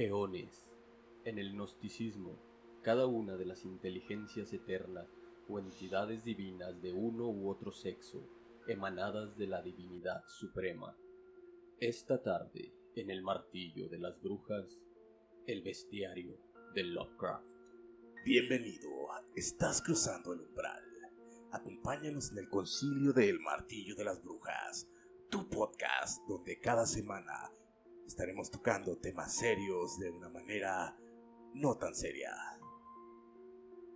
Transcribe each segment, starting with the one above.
Eones. En el gnosticismo, cada una de las inteligencias eternas o entidades divinas de uno u otro sexo, emanadas de la divinidad suprema. Esta tarde, en el martillo de las brujas, el bestiario de Lovecraft. Bienvenido, estás cruzando el umbral. Acompáñanos en el concilio del martillo de las brujas, tu podcast donde cada semana estaremos tocando temas serios de una manera no tan seria.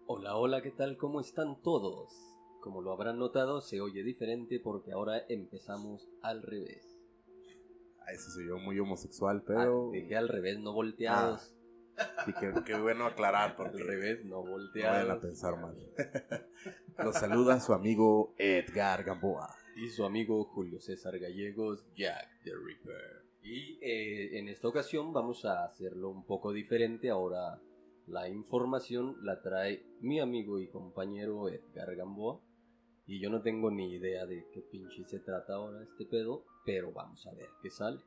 Hola, hola, ¿qué tal? ¿Cómo están todos? Como lo habrán notado, se oye diferente porque ahora empezamos al revés. A ese soy yo muy homosexual, pero... Ah, dije al revés, no volteados. Y qué, qué bueno aclarar porque al revés, no no volteados. vayan a pensar mal. Los saluda su amigo Edgar Gamboa. y su amigo Julio César Gallegos, Jack the Ripper. Y eh, en esta ocasión vamos a hacerlo un poco diferente. Ahora la información la trae mi amigo y compañero Edgar Gamboa. Y yo no tengo ni idea de qué pinche se trata ahora este pedo, pero vamos a ver qué sale.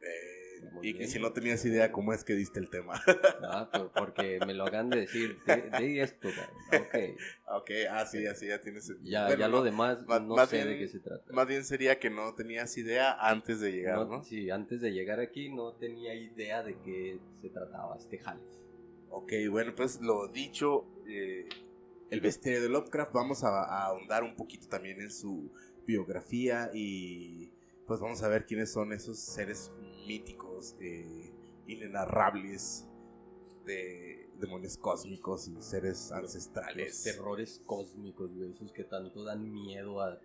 Eh, Muy y bien. que si no tenías idea cómo es que diste el tema. Ah, por- porque me lo hagan de decir, de, de esto. Ok, ok, así, así ya tienes ya, Bueno, ya lo no, demás más- no más sé de qué se trata. Más bien sería que no tenías idea antes de llegar, No, ¿no? Sí, antes de llegar aquí no tenía idea de qué se trataba este jale. Ok, bueno, pues lo dicho, eh, el bestiario de Lovecraft, vamos a, a ahondar un poquito también en su biografía y pues vamos a ver quiénes son esos seres míticos, eh, inenarrables, de demonios cósmicos y seres Los ancestrales. terrores cósmicos, güey, esos que tanto dan miedo a...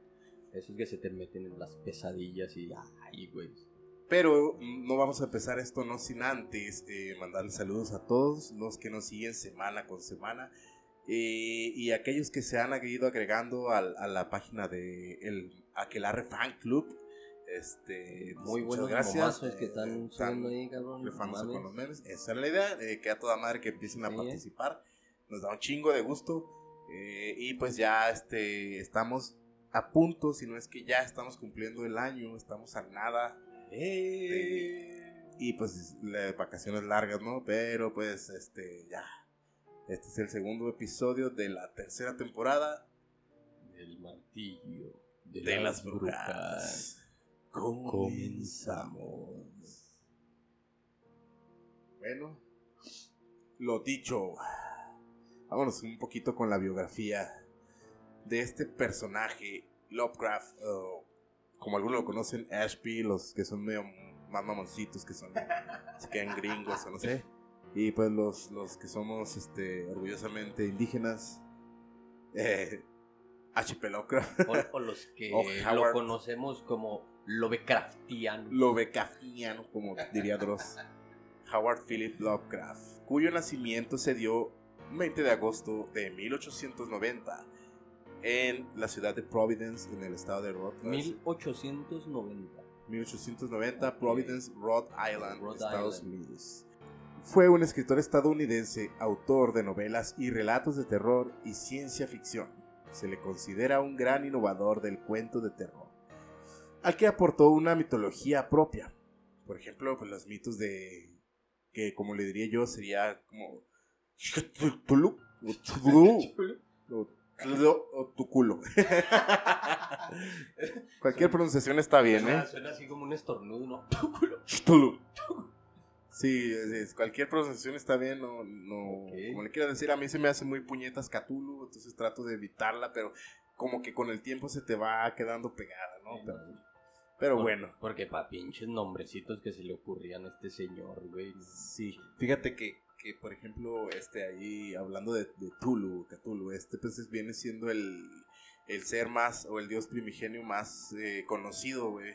Esos que se te meten en las pesadillas y... Ay, güey. Pero no vamos a empezar esto no sin antes eh, mandarle saludos a todos los que nos siguen semana con semana eh, y aquellos que se han ido agregando al- a, la página de el Aquelarre Fan Club. Este, Muy buenos gracias. momazos que eh, están subiendo ahí, cabrón. con los memes. Esa es la idea, eh, que a toda madre que empiecen a Sí. participar. Nos da un chingo de gusto. eh, y pues ya este, estamos a punto, si no es que ya estamos cumpliendo el año, estamos a nada ¡Eh! y pues las vacaciones largas, ¿no? Pero pues este ya. Este es el segundo episodio de la tercera temporada El martillo de, de, las, las brujas. brujas. Comenzamos. Bueno, lo dicho. Vámonos un poquito con la biografía de este personaje, Lovecraft, o como algunos lo conocen, Ashby, los que son medio más mamoncitos, que son, se quedan gringos o no sé. Y pues los, los que somos este, orgullosamente indígenas, eh, H.P. Lovecraft, O, o los que O lo conocemos como Lovecraftiano. Lovecraftiano, como diría Dross, Howard Philip Lovecraft, cuyo nacimiento se dio 20 de agosto de 1890 en la ciudad de Providence, en el estado de Rhode Island. 1890. 1890, Providence, Rhode Island, Rhode Estados Island. Unidos. Fue un escritor estadounidense, autor de novelas y relatos de terror y ciencia ficción. Se le considera un gran innovador del cuento de terror, al que aportó una mitología propia. Por ejemplo, pues los mitos de que como le diría yo sería como o tu culo. Cualquier pronunciación está bien, ¿eh? Suena, así como un estornudo, ¿no? Sí, es- cualquier pronunciación está bien, no, no, como le quiero decir, a mí se me hace muy puñetas Cthulhu, entonces trato de evitarla, pero como que con el tiempo se te va quedando pegada, ¿no? Pero. Pero Por- bueno, Porque pa' pinches nombrecitos que se le ocurrían a este señor, güey. sí, fíjate que, que por ejemplo, este ahí, hablando de, de Tulu, Cthulhu, este pues es- viene siendo el, el ser más, o el dios primigenio más eh, conocido, güey.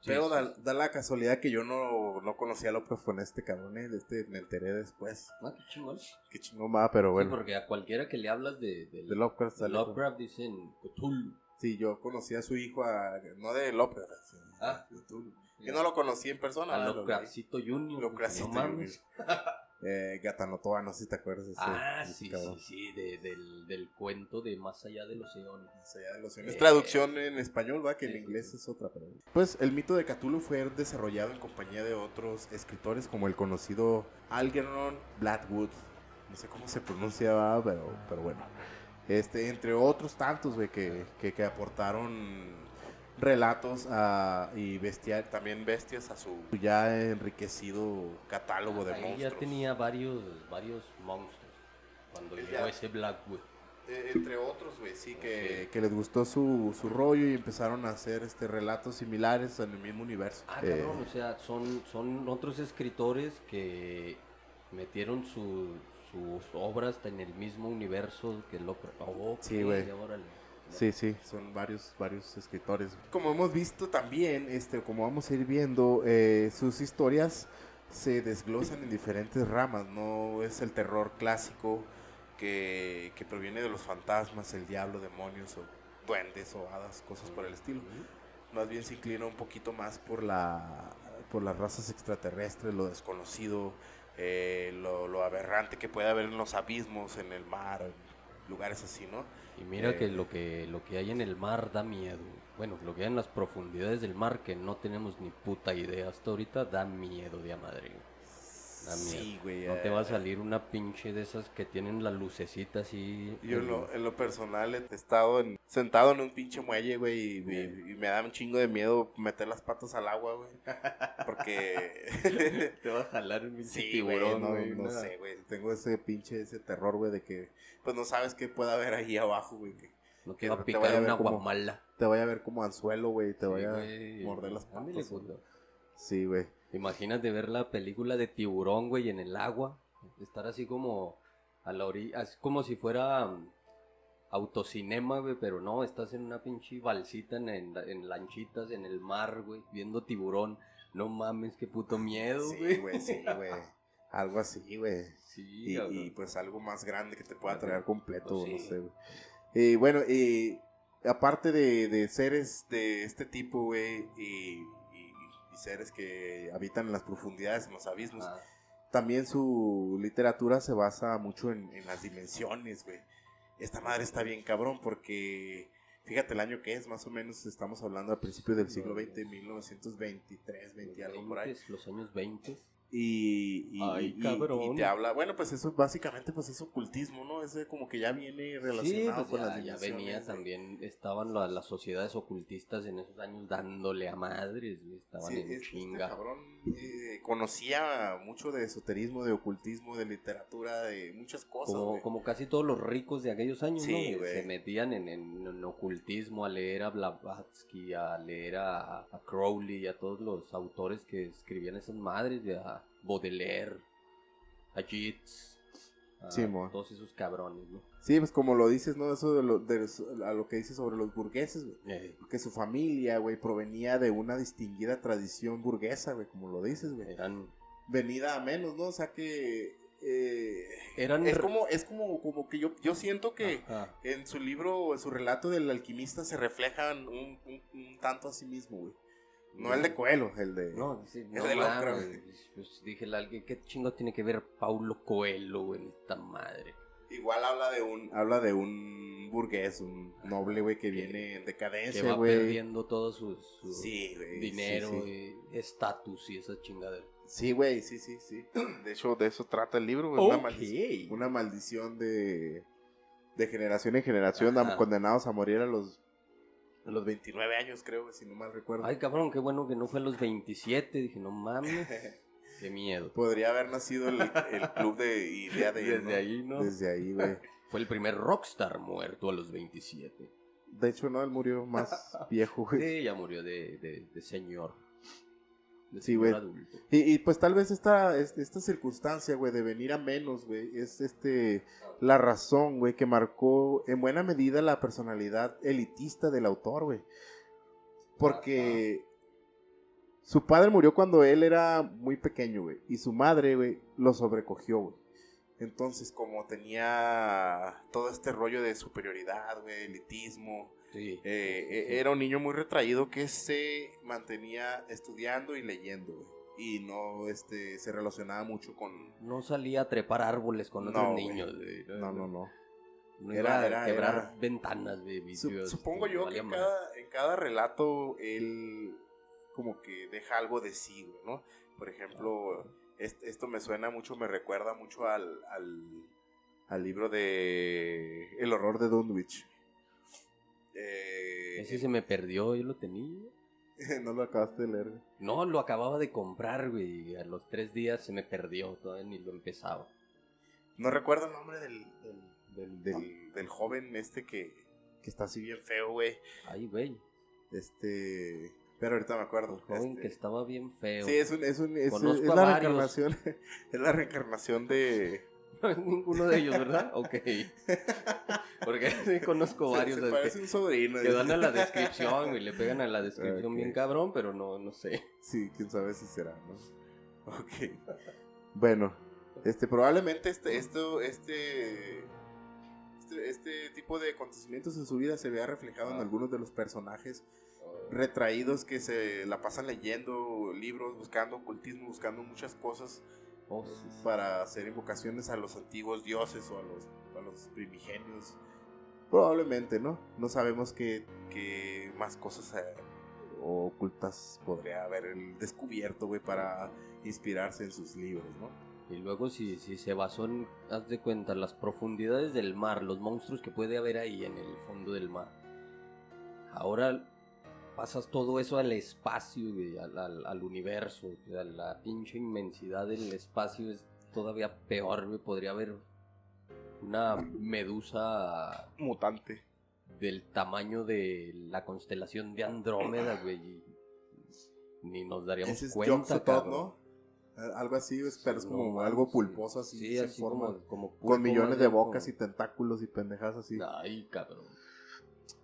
Sí, Pero sí, da, sí. da la casualidad que yo no, no conocía a Lovecraft con este cabrón, ¿eh? De este me enteré después. Ah, qué chingón. Qué chingón va, pero Sí, bueno. porque a cualquiera que le hablas de, de, de Lovecraft de. Lovecraft dicen Cthulhu. Sí, yo conocí a su hijo, a- no de Lovecraft. sino Ah. Cthulhu. Yo no lo conocí en persona. A ¿verdad? Lo Lovecraftcito Junior. Lovecraftcito no mames. eh, Gatanotoa, no sé si te acuerdas. ese- Ah, ese sí, cabrón. sí, sí, de- del, del cuento de Más allá de los eones. Más allá de los eones. Eh, traducción en español, va, que en sí. inglés es otra. Pero... Pues el mito de Cthulhu fue desarrollado en compañía de otros escritores como el conocido Algernon Blackwood. No sé cómo se pronunciaba, pero, pero bueno. Este, entre otros tantos, güey, que, que, que aportaron relatos a- y bestia, también bestias a su ya enriquecido catálogo de Ahí monstruos. ya tenía varios, varios monstruos cuando Él llegó ya- ese Blackwood. Eh, entre otros, güey, sí, que, Sí. que les gustó su, su rollo y empezaron a hacer este relatos similares en el mismo universo. Ah, Eh, cabrón, o sea, son, son otros escritores que metieron su- sus obras en el mismo universo que lo... Oh, Sí, güey. Sí, sí, son varios, varios escritores. Como hemos visto también, este, como vamos a ir viendo, eh, sus historias se desglosan en diferentes ramas. No es el terror clásico que, que proviene de los fantasmas, el diablo, demonios o duendes o hadas, cosas por el estilo. Más bien se inclina un poquito más por la por las razas extraterrestres, lo desconocido, eh, lo, lo aberrante que puede haber en los abismos, en el mar, lugares así, ¿no? Y mira Eh, que lo que lo que hay en el mar da miedo. Bueno, lo que hay en las profundidades del mar que no tenemos ni puta idea hasta ahorita da miedo de a madre. Sí, güey. No te eh, va a salir una pinche de esas que tienen la lucecita así. Yo en lo, en lo personal he estado en- sentado en un pinche muelle, güey, y, y- y me da un chingo de miedo meter las patas al agua, güey. Porque... te va a jalar un pinche sí, güey, tiburón, no, güey. no sé, güey. Tengo ese pinche, ese terror, güey, de que pues no sabes qué puede haber ahí abajo, güey. Que No que te va te a picar una guamala. te vaya a ver como anzuelo, güey, te Sí, vaya a morder las patas. güey. Sí, güey. Imagínate ver la película de tiburón, güey, en el agua. Estar así como a la orilla, así como si fuera mm, autocinema, güey, pero no, estás en una pinche balsita en, en, en lanchitas en el mar, güey, viendo tiburón. No mames, qué puto miedo, Sí, güey. güey, sí, güey. Algo así, güey. Sí, y, y, pues algo más grande que te pueda traer completo, Pues no sé, güey. Y bueno, y aparte de, de seres de este tipo, güey, y, y- seres que habitan en las profundidades, en los abismos, Ah, también su literatura se basa mucho en, en las dimensiones, güey. Esta madre está bien cabrón porque, fíjate el año que es, más o menos estamos hablando al principio del siglo XX, 1923, 20 y algo por ahí. los los años 20. Y, y, Ay, y- cabrón. y te habla, bueno, pues eso básicamente pues es ocultismo, ¿no? Ese como que ya viene Sí, relacionado pues con ya, las ya venía también, estaban la- las sociedades ocultistas en esos años dándole a madres, estaban Sí, en es- este chinga. cabrón eh, conocía mucho de esoterismo, de ocultismo, de literatura, de muchas cosas. Como, casi todos los ricos de aquellos años, Sí, ¿no? Se metían en, en- en ocultismo a leer a Blavatsky, a leer a, a Crowley, a todos los autores que escribían esas madres, y a Baudelaire, a Yeats, a Sí, todos esos cabrones, ¿no? Sí, pues como lo dices, ¿no? Eso de lo, de a lo que dices sobre los burgueses, güey. Eh, Porque su familia, güey, provenía de una distinguida tradición burguesa, güey, como lo dices, güey. eran, Venida a menos, ¿no? O sea que... eh, eran es como, es como, como que yo, yo siento que Ajá. en su libro, en su relato del alquimista se reflejan un, un- un tanto a sí mismo, güey. No el de Coelho, el de... No, sí, no de mames, Lovecraft. güey. Pues dije, la- ¿qué, qué chingo tiene que ver Paulo Coelho, güey, en esta madre? Igual habla de un, habla de un burgués, un noble, güey, que viene en Que decadencia, va güey. perdiendo todo su, su Sí, güey. dinero sí, y estatus y esa chingadera. Sí, Sí, güey, sí, sí, sí. De hecho, de eso trata el libro, güey. Una, maldición, una maldición de, de generación en generación, Ajá. condenados a morir a los, a los 29 años, creo, si no mal recuerdo. Ay, cabrón, qué bueno que no fue a los 27. Dije, no mames, qué miedo. Podría haber nacido el, el club de idea de Desde ahí, ¿no? Desde ahí, güey. Fue el primer rockstar muerto a los 27. De hecho, no, él murió más viejo, güey. Sí, ya murió de, de, de señor. Sí, güey. Y, y, pues tal vez esta, es- esta circunstancia, güey, de venir a menos, güey, es este la razón, güey, que marcó en buena medida la personalidad elitista del autor, güey. Porque su padre murió cuando él era muy pequeño, güey, y su madre, güey, lo sobrecogió, güey. Entonces, como tenía todo este rollo de superioridad, güey, elitismo, Sí. eh, sí, sí. era un niño muy retraído que se mantenía estudiando y leyendo, güey. y no este se relacionaba mucho con No salía a trepar árboles con otros No, niños, güey. no no no No Era- iba a era- quebrar era- ventanas, vidrios, supongo yo que en cada, en cada relato él como que deja algo de sí, güey, ¿no? Por ejemplo, est- esto me suena mucho, me recuerda mucho al, al, al libro de El horror de Dunwich. Eh, Ese se me perdió, yo lo tenía. no lo acabaste de leer. güey. No, lo acababa de comprar, güey. A los tres días se me perdió, todavía ni lo empezaba. No recuerdo el nombre del, del, del, del- del joven este que, que está así bien feo, güey. Ay, güey. Este... Pero ahorita me acuerdo. El joven este, que estaba bien feo. Sí, es, un, es, un, es, es la varios. reencarnación. Es la reencarnación de. No es ninguno de ellos, ¿verdad? Ok. Porque sí conozco varios Se así parece que, un sobrino. que dan a la descripción y le pegan a la descripción bien cabrón, pero no, no sé. Sí, quién sabe si será, ¿no? Ok. Bueno, este, probablemente este, esto, este, este, este tipo de acontecimientos en su vida se vea reflejado en Ah. algunos de los personajes retraídos que se la pasan leyendo libros, buscando ocultismo, buscando muchas cosas Oh, sí, sí. para hacer invocaciones a los antiguos dioses o a los, a los primigenios. Probablemente, ¿no? No sabemos qué, más cosas eh, ocultas podría haber él descubierto, güey, para inspirarse en sus libros, ¿no? Y luego si, si se basó en, haz de cuenta, las profundidades del mar, los monstruos que puede haber ahí en el fondo del mar. Ahora pasas todo eso al espacio, güey, al, universo, sea, la pinche inmensidad del espacio es todavía peor, güey. Podría haber una medusa Mutante. del tamaño de la constelación de Andrómeda, güey. Ni nos daríamos Ese es cuenta, cabrón. ¿no? Eh, Algo así, pero es como algo pulposo así, Sí, así forma, como, como pulpo con millones de bocas y tentáculos y pendejas así. Ay, cabrón.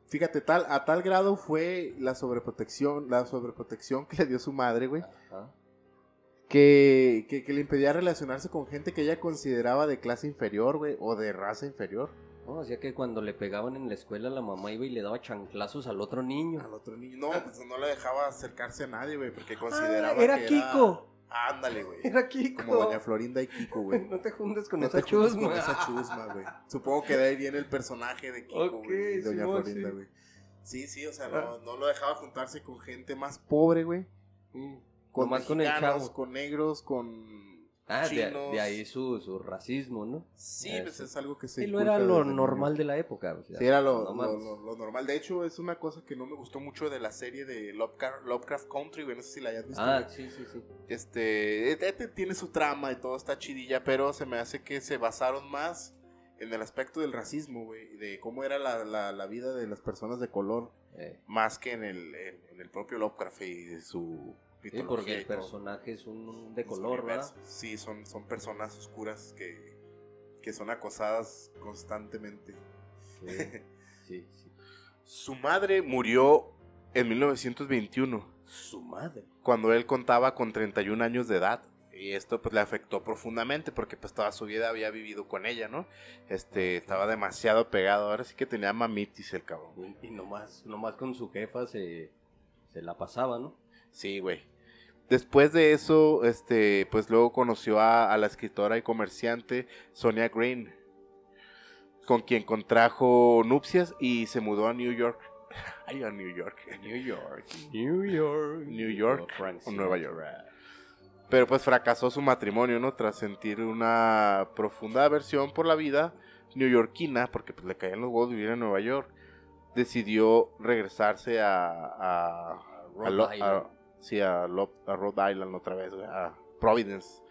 Fíjate, tal, a tal grado fue la sobreprotección, la sobreprotección que le dio su madre, güey, Ajá. Que, que, que le impedía relacionarse con gente que ella consideraba de clase inferior, güey, o de raza inferior. No, hacía que cuando le pegaban en la escuela la mamá iba y le daba chanclazos al otro niño. Al otro niño. No, pues no le dejaba acercarse a nadie, güey, porque consideraba Ah, era que Kiko. Ándale, güey. Era Kiko. Como Doña Florinda y Kiko, güey. No te juntes con No esa te juntes chusma. con esa chusma, güey. Supongo que de ahí viene el personaje de Kiko, güey. y Doña Simón, Florinda, sí. güey. Sí, sí, o sea, Ah. no, no lo dejaba juntarse con gente más pobre, güey. Mm. Con Nomás con el mexicanos, chavo. con negros, con Ah, de, chinos. de ahí su, su racismo, ¿no? Sí, Eso. pues es algo que se Sí, lo era lo normal de la época. o sea, Sí, era lo, lo- lo- lo normal. De hecho, es una cosa que no me gustó mucho de la serie de Lovecraft, Lovecraft Country, güey. No sé si la hayas visto. Ah, sí, sí, sí. Este, eh, eh, tiene su trama y todo está chidilla, pero se me hace que se basaron más en el aspecto del racismo, güey, y de cómo era la, la- la vida de las personas de color, Eh, más que en el, en, en el propio Lovecraft y de su sí, porque el personaje es un de color. ¿verdad? Sí, son, son personas oscuras que, que son acosadas constantemente. Sí, sí, sí. Su madre murió en 1921. Su madre. cuando él contaba con 31 años de edad. Y esto pues le afectó profundamente porque pues toda su vida había vivido con ella, ¿no? Este, estaba demasiado pegado. Ahora sí que tenía mamitis el cabrón. Y, y nomás, nomás con su jefa se, se la pasaba, ¿no? Sí, güey. Después de eso, este, pues luego conoció a, a la escritora y comerciante Sonia Green, con quien contrajo nupcias y se mudó a New York. Ay, a New York. New York. New York. New York o Nueva Sinatra. Pero pues fracasó su matrimonio, ¿no? Tras sentir una profunda aversión por la vida neoyorquina, porque pues le caían los huevos vivir en Nueva York, decidió regresarse a, a, a- sí, a, Lo- a Rhode Island otra vez, güey, a Providence,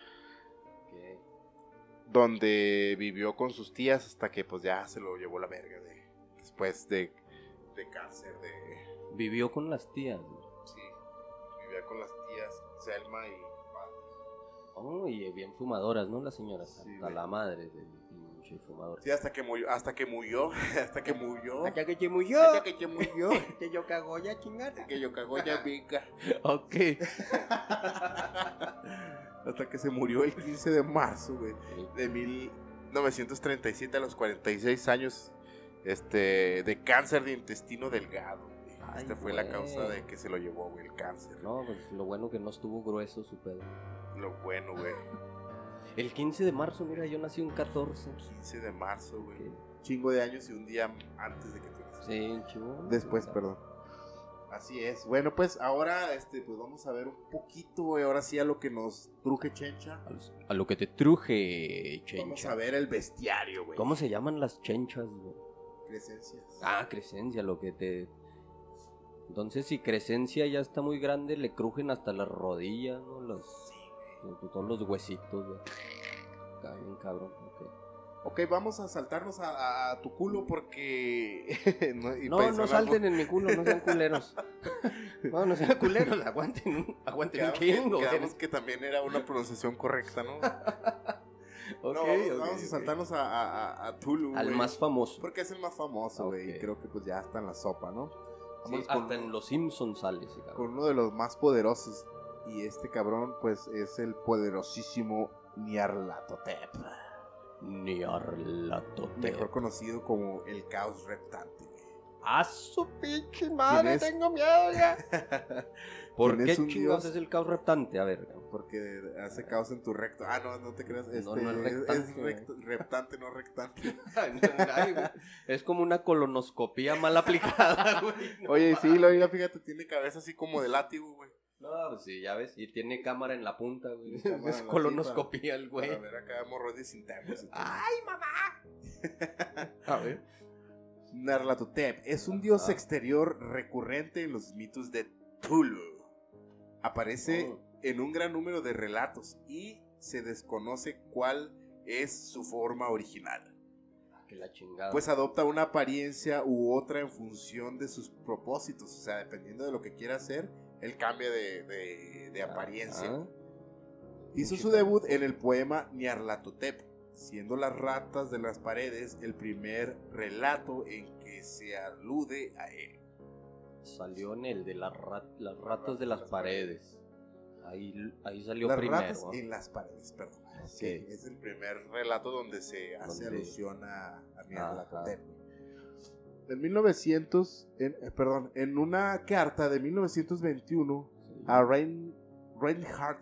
Ok. donde vivió con sus tías hasta que pues ya se lo llevó la verga de, después de, de cáncer, de... Vivió con las tías. güey. Sí, vivía con las tías Selma y... Oh, y bien fumadoras, ¿no? Las señoras. Sí, Hasta güey. la madre del pinche fumador. Sí, hasta que murió, hasta que murió, hasta que murió. Hasta que murió. Hasta que murió. Que yo cago ya chingada. que yo cagó ya pica. Ok. Hasta que se murió el 15 de marzo, güey. De 1937 a los 46 años. Este, de cáncer de intestino delgado. Ay, Esta fue la causa de que se lo llevó, güey, el cáncer. No, pues lo bueno que no estuvo grueso su pedo. Lo bueno, güey. El 15 de marzo, mira, yo nací un 14. 15 de marzo, güey. Chingo de años y un día antes de que tú. Sí, chivo. Después, perdón. Así es. Bueno, pues ahora este, pues vamos a ver un poquito, güey, ahora sí a lo que nos truje Chencha. A, los- a lo que te truje, Vamos chencha. a ver el bestiario, güey. ¿Cómo se llaman las chenchas, güey? Presencias. Ah, Crescencia, lo que te... Entonces, si Crescencia ya está muy grande, le crujen hasta las rodillas, ¿no? Los... Todos los huesitos, güey. Está bien cabrón, ok. Ok, vamos a saltarnos a, tu culo porque... no, y No, pues, no salten en mi culo, no sean culeros. No, no sean culeros, aguanten, aguanten un chingo, quedamos que también era una pronunciación correcta, ¿no? Ok, no, vamos, a saltarnos a, a, a- a Tulu, Al más famoso. Porque es el más famoso, güey. Y creo que pues ya está en la sopa, ¿no? Sí, hasta en Los Simpsons sale ese cabrón. con uno de los más poderosos. Y este cabrón, pues, es el poderosísimo Nyarlathotep. Niarlatotep. Mejor conocido como el Caos Reptante. ¡A su pinche ¿Quién madre! Tengo miedo ya. ¿Por ¿Quién qué chingados es el caos reptante? A ver, Porque hace caos en tu recto. Ah, no, no te creas. Este, No, no es es, rectante, es recto- reptante, no rectante. Ay, güey. es como una colonoscopía mal aplicada, güey. No Oye, sí, lo mira, fíjate, tiene cabeza así como de látigo, güey. No, pues sí, ya ves. Y tiene cámara en la punta, güey. Es colonoscopía el güey. Para ver acá internos. y todo. ¡Ay, mamá! A ver. Nyarlathotep es un dios Ah. exterior recurrente en los mitos de Tulu. Aparece Oh. en un gran número de relatos y se desconoce cuál es su forma original. Que la chingada. Pues adopta una apariencia u otra en función de sus propósitos. O sea, dependiendo de lo que quiera hacer, él cambia de, de- de apariencia. Ah, Hizo su debut en el poema Nyarlathotep, siendo las ratas de las paredes el primer relato en que se alude a él. Salió en el de las, rat- las ratas de las paredes. Ahí, ahí salió Las primero. ratas ¿no? en las paredes, perdón. Sí, es el primer relato donde se hace Donde- alusión a, a Nyarlathotep. Ajá. En 1900, en- eh, perdón, en una carta de 1921 Sí. a Rein, Reinhard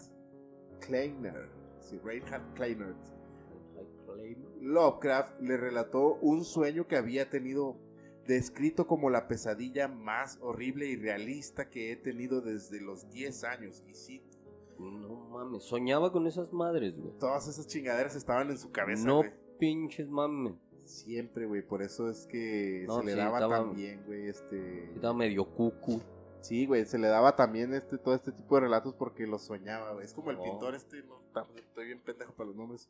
Kleiner, sí, Reinhard Kleiner, Lovecraft le relató un sueño que había tenido descrito como la pesadilla más horrible y realista que he tenido desde los 10 años. Y sí, No mames, soñaba con esas madres, güey. todas esas chingaderas estaban en su cabeza, No pinches mames. Siempre, güey. Por eso es que No, se le daba estaba- también, güey, este... Estaba medio cucu. Sí, güey, se le daba también este todo este tipo de relatos porque los soñaba, güey. Es como el Oh. pintor este, no, estoy bien pendejo para los nombres.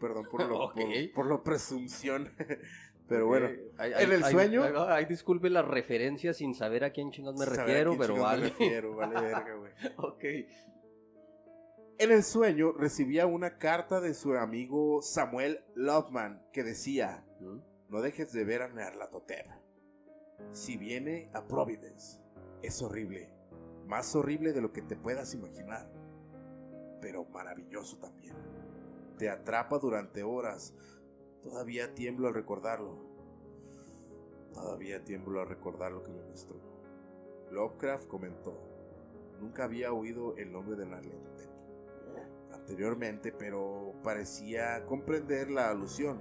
Perdón por lo, por, por lo presunción. Pero bueno, en el sueño- Ay, disculpe las referencias sin saber a quién chingados me refiero, pero vale. me refiero, vale verga, güey. ok. En el sueño recibía una carta de su amigo Samuel Loveman que decía, ¿Mm? no dejes de ver a Nyarlathotep. Si viene a Providence, es horrible, más horrible de lo que te puedas imaginar, pero maravilloso también. Te atrapa durante horas, todavía tiemblo al recordarlo. Todavía tiemblo al recordar lo que me mostró. Lovecraft comentó, nunca había oído el nombre de Nyarlathotep anteriormente, pero parecía comprender la alusión.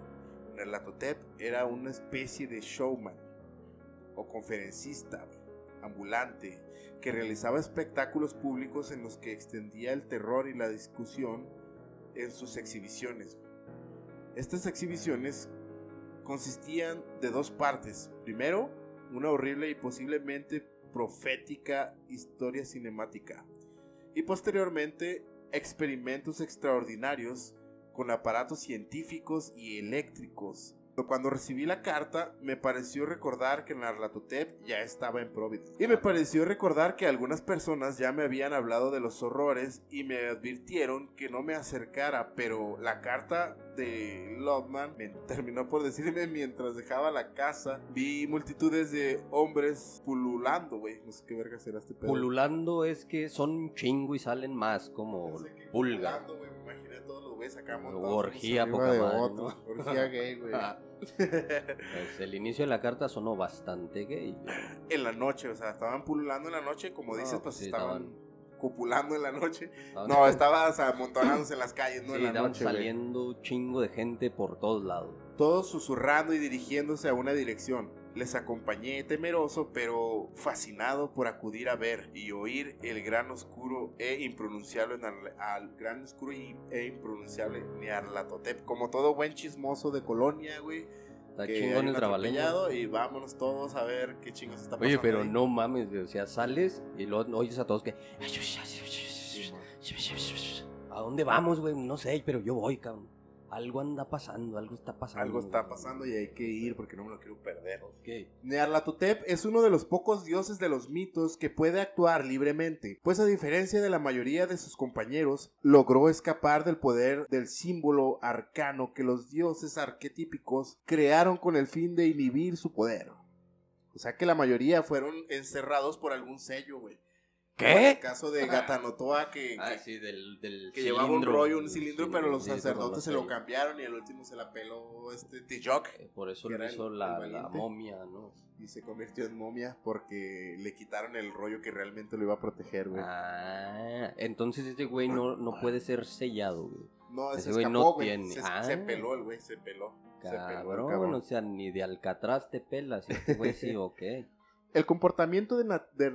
Nyarlathotep era una especie de showman o conferencista ambulante que realizaba espectáculos públicos en los que extendía el terror y la discusión en sus exhibiciones. Estas exhibiciones consistían de dos partes. Primero, una horrible y posiblemente profética historia cinemática. Y posteriormente, experimentos extraordinarios con aparatos científicos y eléctricos. Cuando recibí la carta, me pareció recordar que Nyarlathotep ya estaba en Providence. Y me pareció recordar que algunas personas ya me habían hablado de los horrores y me advirtieron que no me acercara, pero la carta de Loveman me terminó por decirme mientras dejaba la casa, vi multitudes de hombres pululando, güey. No sé qué verga será este pedo. Pululando es que son chingo y salen más, como pululando, acá montados. Orgía arriba poca de madre, otros. ¿no? Orgía gay, güey. Pues el inicio de la carta sonó bastante gay. güey. en la noche, o sea, estaban pululando en la noche, como No, dices, pues pues sí, estaban copulando en la noche. Estaban- No, estaba, o sea, amontonándose en las calles, no Sí, en la estaban noche, güey. saliendo chingo de gente por todos lados. Todos susurrando y dirigiéndose a una dirección. Les acompañé temeroso, pero fascinado por acudir a ver y oír el gran oscuro e impronunciable al gran oscuro e impronunciable Nearlatotep. Como todo buen chismoso de colonia, güey. Está chingón el atropellado y vámonos todos a ver qué chingos está pasando. Oye, pero ahí. no mames, güey, o sea, sales y luego oyes a todos que... ¿A dónde vamos, güey? No sé, pero yo voy, cabrón. Algo anda pasando, algo está pasando. Algo está pasando y hay que ir porque no me lo quiero perder. Ok. Nearlatotep es uno de los pocos dioses de los mitos que puede actuar libremente, pues a diferencia de la mayoría de sus compañeros, logró escapar del poder del símbolo arcano que los dioses arquetípicos crearon con el fin de inhibir su poder. O sea que la mayoría fueron encerrados por algún sello, güey. En El caso de Gatanotoa que, Ah, que- sí, del, del que llevaba un rollo, un cilindro, pero los sacerdotes se lo cambiaron y el último se la peló este Tijok. Eh, Por eso el- hizo el la, momia, ¿no? Y se convirtió en momia porque le quitaron el rollo que realmente lo iba a proteger, güey. Ah, entonces este güey no, no puede ser sellado, güey. no, ese se güey no tiene. Se, Ah. se peló el güey, se peló. Se peló el Cabrón, cabrón. o sea, ni de Alcatraz te pelas. Este güey sí, ok. El comportamiento de, de,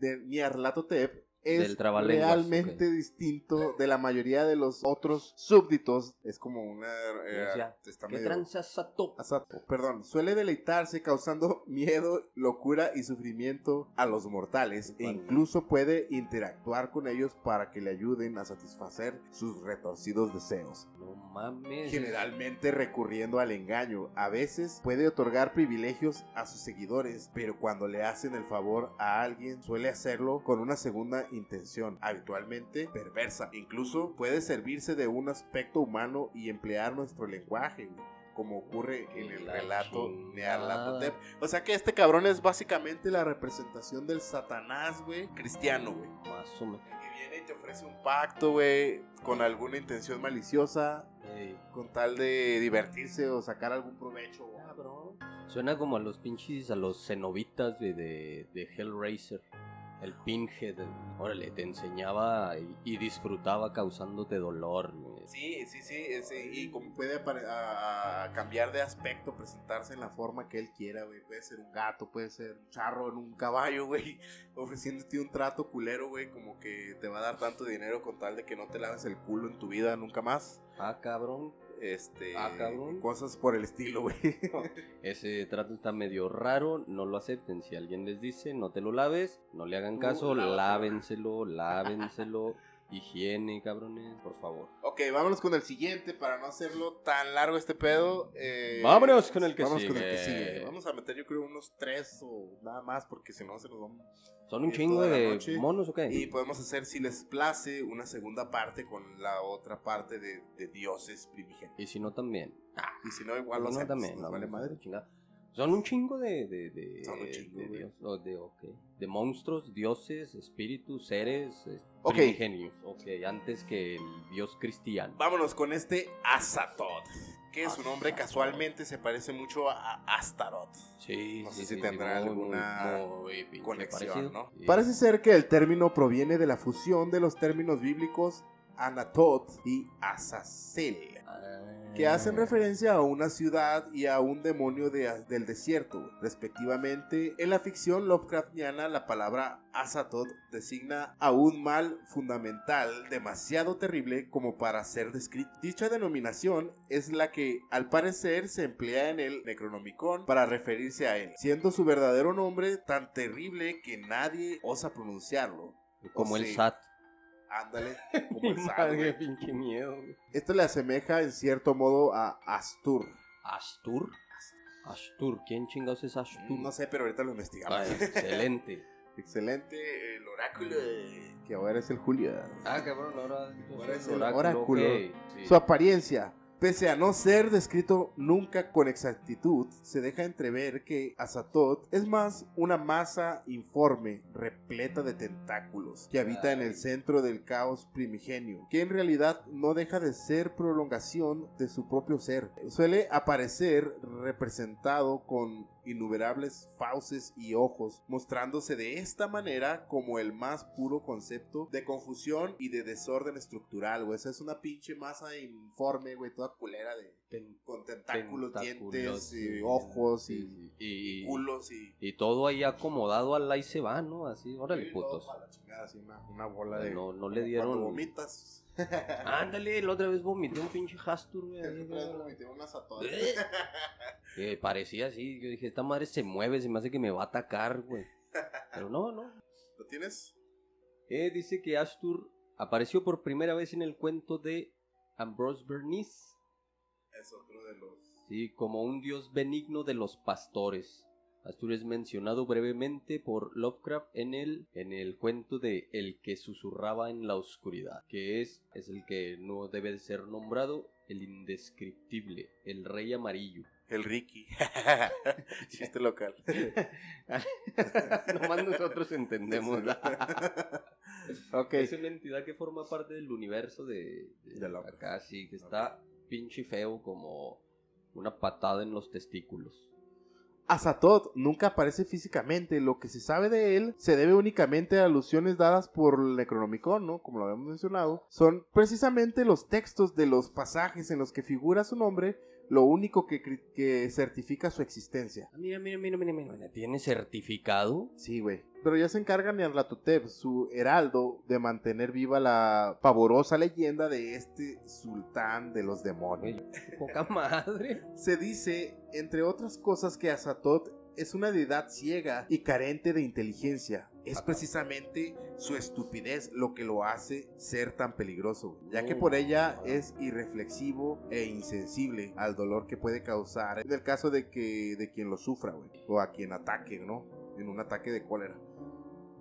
de es realmente distinto de la mayoría de los otros súbditos. Es como una... eh, sea, está ¿Qué medio- tranza Sato? Asato, perdón, suele deleitarse causando miedo, locura y sufrimiento a los mortales e incluso puede interactuar con ellos para que le ayuden a satisfacer sus retorcidos deseos. No mames. Generalmente recurriendo al engaño, a veces puede otorgar privilegios a sus seguidores, pero cuando le hacen el favor a alguien suele hacerlo con una segunda intención, habitualmente perversa. Incluso puede servirse de un aspecto humano y emplear nuestro lenguaje. Como ocurre en el la relato chingada. Nearlatotep. O sea que este cabrón es básicamente la representación del Satanás, güey, cristiano, güey. Más o menos. Que viene y te ofrece un pacto, güey, con alguna intención maliciosa, Ey, con tal de divertirse o sacar algún provecho. cabrón. Suena como a los pinches, a los cenobitas de, de, de Hellraiser. El Pinhead. órale, te enseñaba y, y disfrutaba causándote dolor. Sí, sí, sí, y como puede a cambiar de aspecto, presentarse en la forma que él quiera, güey. Puede ser un gato, puede ser un charro en un caballo, güey. Ofreciéndote un trato culero, güey, como que te va a dar tanto dinero con tal de que no te laves el culo en tu vida nunca más. Ah, cabrón. Este, Ah, cosas por el estilo, güey. Ese trato está medio raro, no lo acepten. Si alguien les dice, no te lo laves, no le hagan Tú caso, lávatelo. lávenselo, lávenselo. Higiene, cabrones, por favor. ok, vámonos con el siguiente para no hacerlo tan largo este pedo. eh, Vámonos con el que vámonos con el que sigue. sigue. Vamos a meter yo creo unos tres o nada más porque si no se nos vamos ¿Son un chingo de monos o qué? Y podemos hacer, si les place, una segunda parte con la otra parte de, de dioses primigenios. Y si no, también. Ah, Y si no, igual lo no, hacemos, también. no, vale madre. chingada. Son un chingo de. de, de Son un chingo, de, güey. dios- de, ok. de monstruos, dioses, espíritus, seres, es- Ok. primigenios. Ok, antes que el dios cristiano. Vámonos con este Azatoth, que su nombre casualmente se parece mucho a Astaroth. Sí, No sí, sé si sí, tendrá alguna muy, muy pinche conexión, parecido. ¿no? Sí. Parece ser que el término proviene de la fusión de los términos bíblicos Anatot y Azazel. Ah. que hacen referencia a una ciudad y a un demonio de- del desierto, respectivamente. En la ficción Lovecraftiana, la palabra Azatoth designa a un mal fundamental demasiado terrible como para ser descrito. Dicha denominación es la que, al parecer, se emplea en el Necronomicon para referirse a él, siendo su verdadero nombre tan terrible que nadie osa pronunciarlo. Como o el SAT. Ándale, como el SAT, Madre, pinche miedo. güey. Esto le asemeja en cierto modo a Astur. Astur. Astur, ¿quién chingados es Astur? No sé, pero ahorita lo investigamos. Ah, excelente. Excelente, el oráculo. de- Que ahora es el Julia. Ah, cabrón, ahora, Ahora es el el oráculo. ok, sí. Su apariencia. Pese a no ser descrito nunca con exactitud, se deja entrever que Azatoth es más una masa informe, repleta de tentáculos, que habita en el centro del caos primigenio, que en realidad no deja de ser prolongación de su propio ser. Suele aparecer representado con innumerables fauces y ojos, mostrándose de esta manera como el más puro concepto de confusión y de desorden estructural, güey. Esa es una pinche masa informe, güey, toda culera de con tentáculos, dientes, y ojos y, culos y y todo ahí acomodado al ahí se va, ¿no? Así, órale, putos. una, bola de no, no le dieron vomitas. Ándale, la otra vez vomité un pinche Hastur, güey. vomité una Que parecía así. Yo dije, esta madre se mueve, se me hace que me va a atacar, güey. Pero no, no. ¿Lo tienes? Eh, dice que Astur apareció por primera vez en el cuento de Ambrose Bernice. Es otro de los. Sí, como un dios benigno de los pastores. Astur es mencionado brevemente por Lovecraft en el, en el cuento de El que susurraba en la oscuridad, que es, es el que no debe de ser nombrado, el indescriptible, el rey amarillo. El Ricky. Chiste local. Nomás nosotros entendemos. okay. Es una entidad que forma parte del universo de, de, la acá, sí, que está pinche feo como una patada en los testículos. Azatoth nunca aparece físicamente, lo que se sabe de él se debe únicamente a alusiones dadas por el Necronomicon, ¿no? Como lo habíamos mencionado. Son precisamente los textos de los pasajes en los que figura su nombre lo único que, que certifica su existencia. Ah, mira, mira, mira, mira, mira, ¿tiene certificado? Sí, güey. Pero ya se encarga Nyarlathotep, su heraldo, de mantener viva la pavorosa leyenda de este sultán de los demonios. poca madre. Se dice, entre otras cosas, que Azatoth es una deidad ciega y carente de inteligencia. Es precisamente su estupidez lo que lo hace ser tan peligroso, ya que por ella es irreflexivo e insensible al dolor que puede causar en el caso de que de quien lo sufra, o a quien ataque, ¿no? En un ataque de cólera.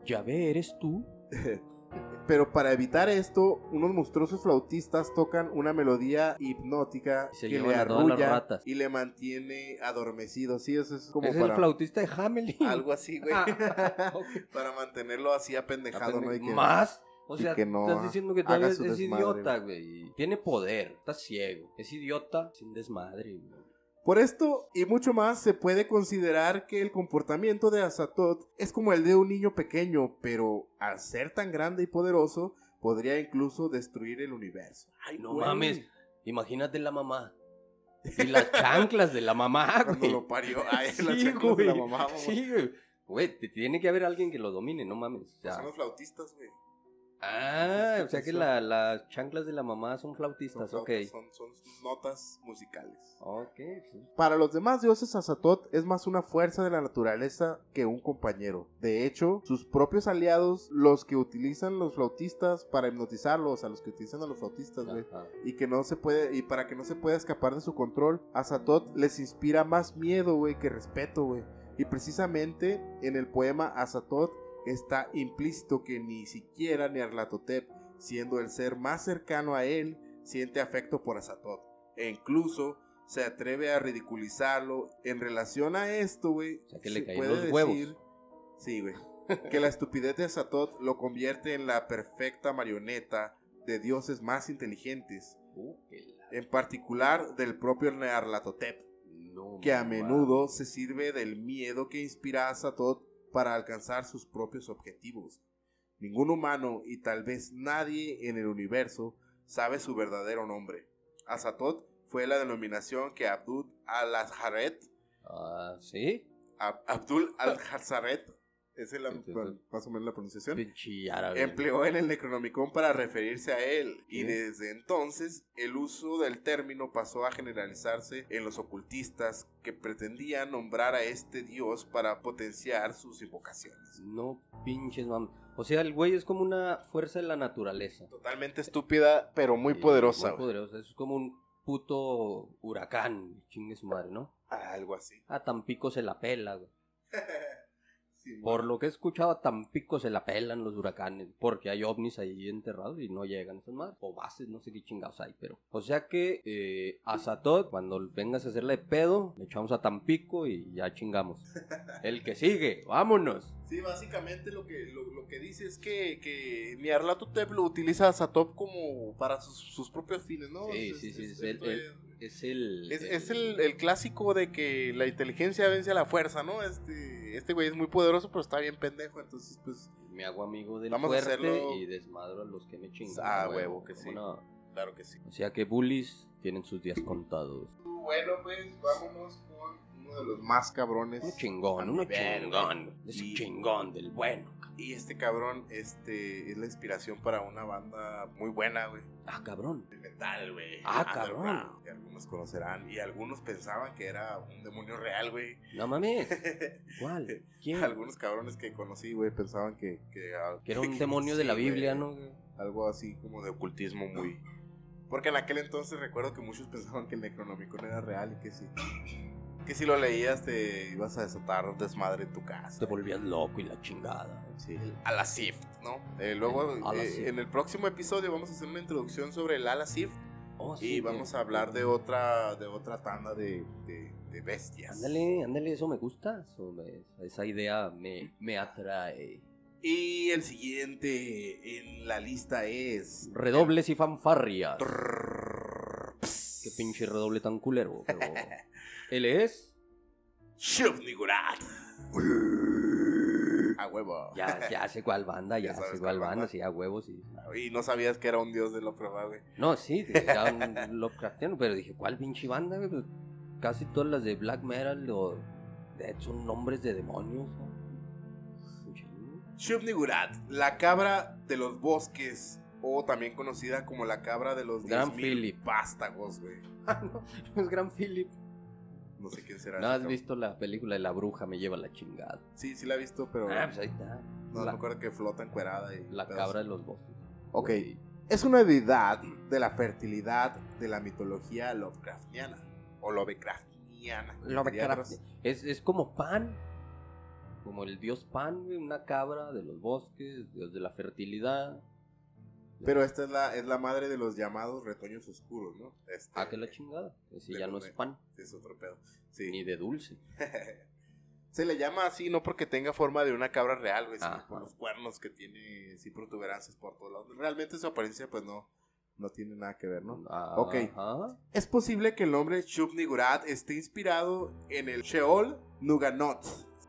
Ya ve, eres tú. Pero para evitar esto, unos monstruosos flautistas tocan una melodía hipnótica que le arrulla y le mantiene adormecido. Sí, eso es como es el flautista de Hamelin. Algo así, güey. Ah, para mantenerlo así apendejado, ¿no? ¿Más? O sea, estás diciendo que tal vez es idiota, güey. Tiene poder, está ciego. Es idiota sin desmadre, güey. Por esto y mucho más se puede considerar que el comportamiento de Azatoth es como el de un niño pequeño, pero al ser tan grande y poderoso, podría incluso destruir el universo. Ay, no mames, imagínate la mamá. Y las chanclas de la mamá, güey. Cuando lo parió, ay, sí, las chanclas de la mamá, Sí, güey. Güey, tiene que haber alguien que lo domine, no mames. Pues son los flautistas, güey. Ah, o sea que las chanclas de la mamá son flautistas, ok. Son, notas musicales. Ok. Para los demás dioses, Azatoth es más una fuerza de la naturaleza que un compañero. De hecho, sus propios aliados, los que utilizan los flautistas para hipnotizarlos, a los que utilizan a los flautistas, güey, y que no se puede, y para que no se pueda escapar de su control, Azatoth les inspira más miedo, güey, que respeto, güey. Y precisamente en el poema Azatoth está implícito que ni siquiera Nyarlathotep, siendo el ser más cercano a él, siente afecto por Azatoth. E incluso se atreve a ridiculizarlo en relación a esto, güey. O sea, que le caen los huevos. Sí, güey. que la estupidez de Azatoth lo convierte en la perfecta marioneta de dioses más inteligentes. Uh, en particular del propio Nyarlathotep. que a menudo se sirve del miedo que inspira a Azatoth para alcanzar sus propios objetivos. Ningún humano y tal vez nadie en el universo sabe su verdadero nombre. Azatoth fue la denominación que Abdul al-Hazaret ah, ¿sí? Abdul al-Hazaret es el, más o menos la pronunciación. Empleó en el Necronomicon para referirse a él. Y desde entonces, el uso del término pasó a generalizarse en los ocultistas que pretendían nombrar a este dios para potenciar sus invocaciones. No pinches, mam. O sea, el güey es como una fuerza de la naturaleza. Totalmente estúpida, pero muy poderosa. Muy poderosa. Es como un puto huracán, chingue su madre, ¿no? algo así. A Tampico se la pela, güey. Sí, Por lo que he escuchado, a Tampico se la pelan los huracanes, porque hay ovnis ahí enterrados y no llegan esas madres. O bases, no sé qué chingados hay, pero. O sea que eh, a Satot, cuando vengas a hacerle pedo, le echamos a Tampico y ya chingamos. El que sigue, vámonos. Sí, básicamente lo que, lo, lo que dice es que, que Nyarlathotep lo utiliza a Satop como para sus, sus propios fines, ¿no? Sí, Es- sí, sí, es- es el- es- Es el. Es, es el, el clásico de que la inteligencia vence a la fuerza, ¿no? Este, este güey es muy poderoso, pero está bien pendejo, entonces pues, Me hago amigo del Vamos a fuerte hacerlo- y desmadro a los que me chingan. Ah, a huevo que ¿cómo sí. no? claro que sí. O sea que bullies tienen sus días contados. Bueno, pues vámonos con uno de los más cabrones. Uno chingón, Nivel, chingón. Ese Y- chingón del bueno. Y este cabrón este, es la inspiración para una banda muy buena, güey. Ah, cabrón. De metal, güey. Ah, cabrón. Que algunos conocerán. Y algunos pensaban que era un demonio real, güey. No mames. ¿Cuál? ¿Quién? algunos cabrones que conocí, güey, pensaban que... Que, ah, Que era un demonio de la Biblia. ¿no? algo así como de ocultismo muy... Porque en aquel entonces recuerdo que muchos pensaban que el Necronomicon era real y que sí. Que si lo leías te ibas a desatar desmadre en tu casa. Te volvías loco y la chingada. Sí, el Ala Sift, ¿no? Eh, luego, El eh, en el próximo episodio vamos a hacer una introducción sobre el Ala Sift Oh, y sí, vamos que- a hablar de otra, de otra tanda de, de- de bestias. Ándale, ándale, eso me gusta. Eso me- esa idea me, me atrae. Y el siguiente en la lista es... Redobles y fanfarrias. Trrrr, Qué pinche redoble tan culero. Pero él es. Shub-Niggurath. A huevo. Ya, ya sé cuál banda, ya, sé cuál banda, banda. sí, a huevos, sí. Y no sabías que era un dios de prueba, güey. No, sí, era un Lovecraftiano, pero dije, ¿cuál pinche banda, güey? Pues casi todas las de black metal o son nombres de demonios. ¿no? Un chingo. Shub-Niggurath, la cabra de los bosques, o también conocida como la cabra de los Gran 10.000 Philip. vástagos, güey. Ah, no, es Gran Philip. No sé quién será. ¿No has cabrón. visto la película de la bruja me lleva la chingada? Sí, sí la he visto, pero Ah, pues ahí está. no la, me acuerdo que flota encuerada y la cabra de los bosques. Ok. Es una deidad de la fertilidad de la mitología Lovecraftiana. O Lovecraftiana. Lovecraft. Es, es como Pan. Como el dios Pan, una cabra de los bosques, dios de la fertilidad. Pero esta es la, es la madre de los llamados retoños oscuros, ¿no? Este, Ah, que la chingada. De ya no es pan, Es otro pedo. Sí. ni de dulce. Se le llama así no porque tenga forma de una cabra real, güey, sino por los cuernos que tiene, sí, protuberancias por todos lados. Realmente su apariencia, pues no, no tiene nada que ver, ¿no? Ah, Ok. Ajá. Es posible que el nombre Shub-Niggurath esté inspirado en el Sheol Nuganot,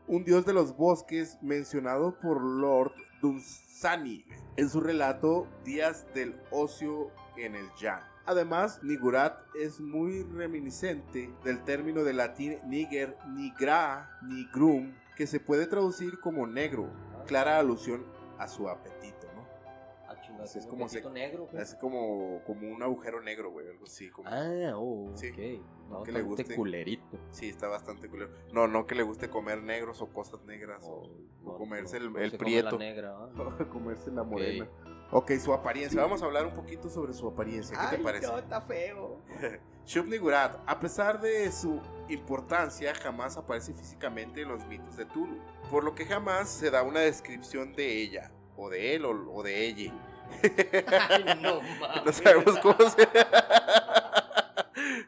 un dios de los bosques mencionado por Lord Dunsany en su relato Días del Ocio en el Yan. Además, Nigurat es muy reminiscente del término de latín niger, nigra, nigrum, que se puede traducir como negro, clara alusión a su apetito, ¿no? Ah, chingada, Sí, es ¿tiene como se- negro. güey? Es como, como un agujero negro, güey, algo así. Como... Ah, oh, Sí. ok. No, Que le guste. culerito. Sí, está bastante culero. No, no que le guste comer negros o cosas negras. O, o comerse el- no el come prieto. La negra, comerse la morena. Ok, su apariencia. Vamos a hablar un poquito sobre su apariencia. ¿Qué te parece? está feo. Shub-Niggurath, a pesar de su importancia, jamás aparece físicamente en los mitos de Tulu. Por lo que jamás se da una descripción de ella, o de él, o, o de ella. Ay, no mames. No sabemos cómo se...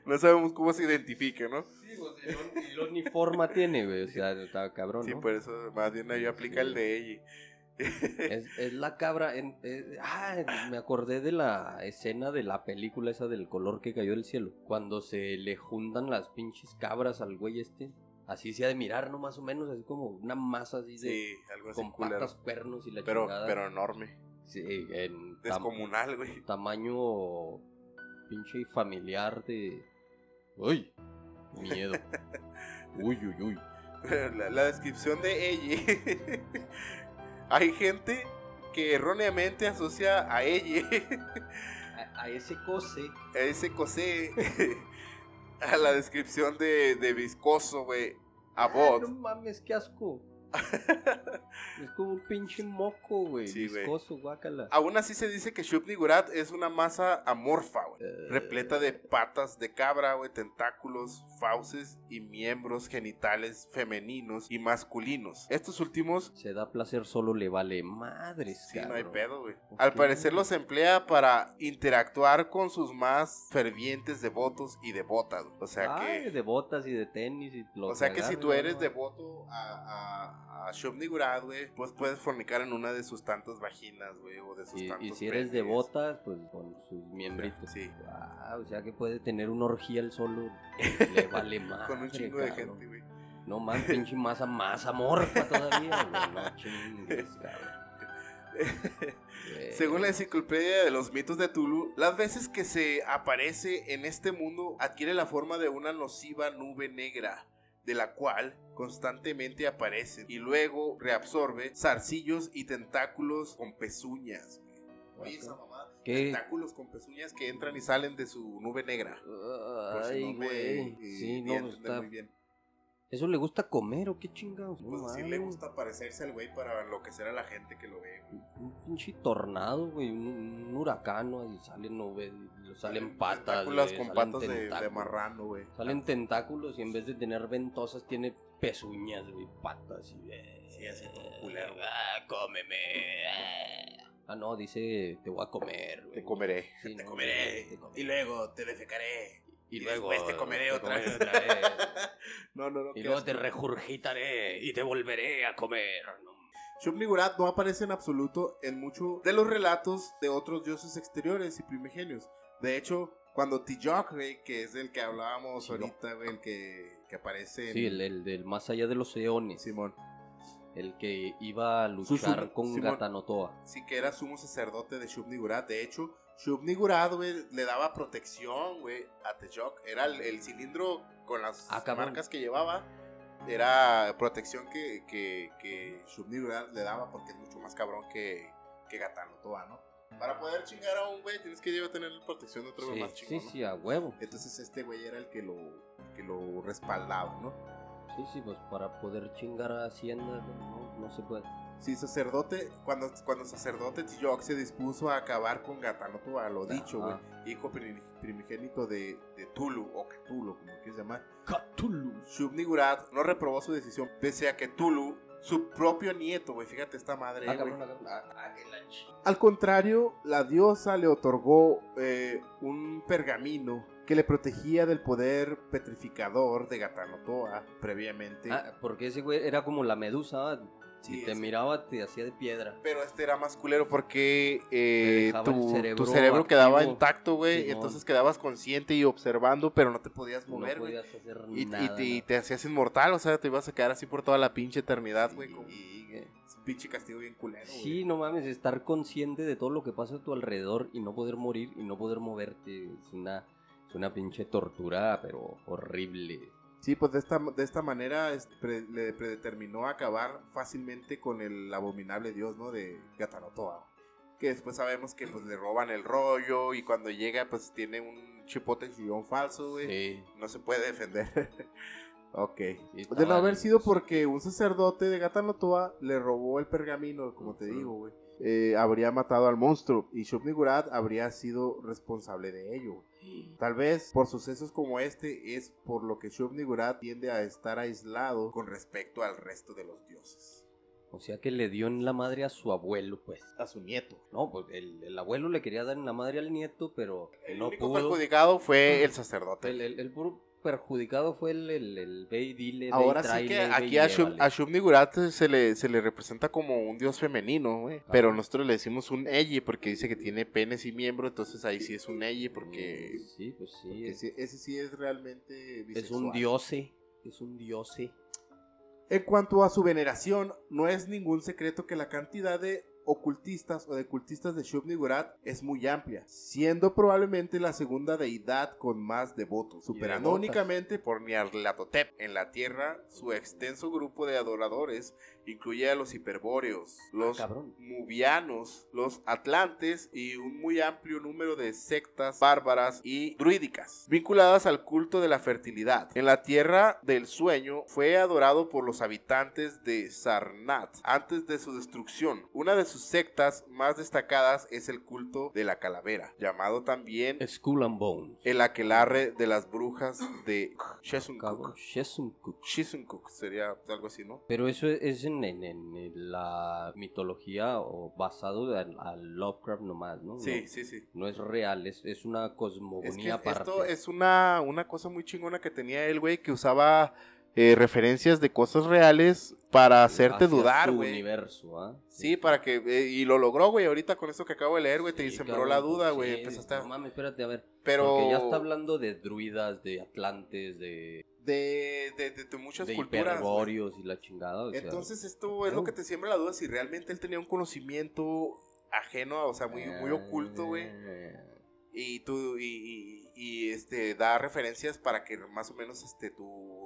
no sabemos cómo se identifica, ¿no? Sí, pues, y lo- y lo ni forma tiene, güey. O sea, está cabrón, Sí, por eso más bien ahí aplica el de ella. Es, es la cabra. En, eh, ah, me acordé de la escena de la película esa del color que cayó del cielo. Cuando se le juntan las pinches cabras al güey este. Así se ha de mirar, ¿no? Más o menos, así como una masa así de. Sí, algo así con culero. patas, cuernos y la Pero, chingada. pero enorme. Sí, en Descomunal, güey. tamaño pinche familiar de. ¡Uy! Miedo. uy, uy, uy. La, la descripción de ella. Hay gente que erróneamente asocia a ella, A, a ese cose. a ese cosé, a la descripción de, de viscoso, güey. A Ah, no mames, qué asco. es como un pinche moco, güey. Sí, güey. viscoso, guácala. Aún así se dice que Shub-Niggurath es una masa amorfa, güey. Eh. Repleta de patas de cabra, güey, tentáculos, fauces y miembros genitales femeninos y masculinos. Estos últimos Se da placer, solo le vale madres, Sí, no cabrón. hay pedo, güey. Al parecer los emplea para interactuar con sus más fervientes devotos y devotas. O sea Ay, que, de botas y de tenis y lo o sea que si tú eres ¿no? devoto a, a, a Shub-Niggurath, güey, pues puedes fornicar en una de sus tantas vaginas, güey, o de sus Y, tantos y si eres penes. de botas, pues con sus miembritos. Sí. O sea que puede tener una orgía el solo. Le vale más. Con un chingo de gente, güey. No más, pinche masa más amorfa todavía, güey. No chingues, cabrón. Según la enciclopedia de los mitos de Tulu, las veces que se aparece en este mundo adquiere la forma de una nociva nube negra, de la cual constantemente aparece y luego reabsorbe zarcillos y tentáculos con pezuñas. Oye, esa mamá, ¿Qué? tentáculos con pezuñas que entran y salen de su nube negra. Por si no me, güey. eh, Sí, no, pues entender está. muy bien. ¿Eso le gusta comer o qué chingados? No Pues sí le gusta parecerse al güey para enloquecer a la gente que lo ve. güey. Un pinche tornado, güey. Un, un huracán, ¿no? Y salen nubes, y salen patas. Tentáculos güey, con salen patas de, de marrano, güey. Salen tentáculos y en vez de tener ventosas tiene pezuñas, güey, patas y... Sí, así como culero. Ah, cómeme. ah. Ah, no, dice, te voy a comer, güey. Te comeré. Sí, te no, comeré. te comeré. Y luego te defecaré. Y, y luego después te comeré otra vez. otra vez. No, no, no. y luego te regurgitaré y te volveré a comer. No, no aparece en absoluto en muchos de los relatos de otros dioses exteriores y primigenios. De hecho, cuando Tijok, güey, que es el que hablábamos Tijok. ahorita, güey, el que, que aparece en Sí, el, el del más allá de los eones. Simón. El que iba a Susu- luchar con Simón. Gatanotoa. Sí, que era sumo sacerdote de Shub-Niggurath. De hecho, Shub-Niggurath, güey, le daba protección, güey, a Tejok. Era el, el cilindro con las Ah, marcas que llevaba. Era protección que, que, que le daba porque es mucho más cabrón que, que Gatanotoa, ¿no? Para poder chingar a un güey tienes que llevar tener protección de otro güey Sí, más sí, chingón, ¿no? sí, a huevo. Entonces este güey era el que lo, que lo respaldaba, ¿no? Sí, sí, pues para poder chingar a Hacienda no, no se puede. Sí, sacerdote, cuando, cuando sacerdote Tijok se dispuso a acabar con Gatanotoa, lo dicho, güey, hijo prim- primigénito de, de Tulu, o Cthulhu, como quieras llamar. Cthulhu. Shub-Niggurath no reprobó su decisión, pese a que Tulu, su propio nieto, güey, fíjate esta madre, Ah, güey. Al contrario, la diosa le otorgó eh, un pergamino que le protegía del poder petrificador de Gatanotoa previamente. Ah, porque ese güey era como la medusa. ¿Ah? Si Sí, te sí. miraba, te hacía de piedra. Pero este era más culero porque eh, tu, el tu cerebro cerebro, quedaba intacto, güey. Entonces quedabas consciente y observando, pero no te podías mover, no güey. podías hacer y, y te, y te hacías inmortal, o sea, te ibas a quedar así por toda la pinche eternidad, güey. Sí, güey. Es un pinche castigo bien culero. Sí, no mames, estar consciente de todo lo que pasa a tu alrededor y no poder morir y no poder moverte es una, es una pinche tortura, pero horrible. Sí, pues de esta, de esta manera es- pre- le predeterminó acabar fácilmente con el abominable dios, ¿no? De Gatanotoa. Que después sabemos que pues le roban el rollo y cuando llega pues tiene un chipote chillón falso, güey. Sí, No se puede defender. ok. sí, De no haber sido porque un sacerdote de Gatanotoa le robó el pergamino, como te digo, güey. eh, habría matado al monstruo y Shub-Niggurath habría sido responsable de ello. Tal vez por sucesos como este es por lo que Shub-Niggurath tiende a estar aislado con respecto al resto de los dioses. O sea que le dio en la madre a su abuelo, pues. A su nieto. No, pues el, el abuelo le quería dar en la madre al nieto, pero El no único pudo. perjudicado fue el sacerdote. El, el- el puro perjudicado fue el, el, el ve y dile, Ahora sí que aquí a, Shub, a Shub-Niggurath se le, se le representa como un dios femenino, güey. Pero nosotros le decimos un Eyi porque dice que tiene penes y miembro, entonces ahí sí es un Eyi porque, Sí, pues sí. porque es, ese sí es realmente es bisexual. un diose. Es un diose. En cuanto a su veneración, no es ningún secreto que la cantidad de ocultistas o de cultistas de Shub-Niggurath es muy amplia, siendo probablemente la segunda deidad con más devotos, superando únicamente por Nyarlathotep. En la Tierra, su extenso grupo de adoradores incluye a los hiperbóreos, los cabrón. mubianos, los atlantes y un muy amplio número de sectas bárbaras y druídicas, vinculadas al culto de la fertilidad. En la Tierra del Sueño fue adorado por los habitantes de Sarnath antes de su destrucción. Una de sus sectas más destacadas es el culto de la calavera, llamado también Skull and Bones. el aquelarre de las brujas de Shesunkuk. Cabrón, Shesunkuk. Shizunkuk sería algo así, ¿no? Pero eso es en, en- en la mitología o basado al, al Lovecraft nomás, ¿no? Sí, no, sí, sí. no es real, es, es una Es que cosmogonía aparte. esto es una, una cosa muy chingona que tenía él, güey, que usaba eh, referencias de cosas reales para hacerte Hacia dudar, güey. universo, ¿ah? Sí, para que... eh, y lo logró, güey, ahorita con esto que acabo de leer, güey, te sembró la duda, güey, sí, empezaste a... No mames, espérate, a ver. Pero... Porque ya está hablando de druidas, de atlantes, de, De, de, de- de muchas culturas, y la chingada. o sea, Entonces esto es lo que te siembra la duda si realmente él tenía un conocimiento ajeno, o sea, muy, muy oculto, güey. eh, Y tú, y, y- y, este, da referencias para que más o menos, este, tú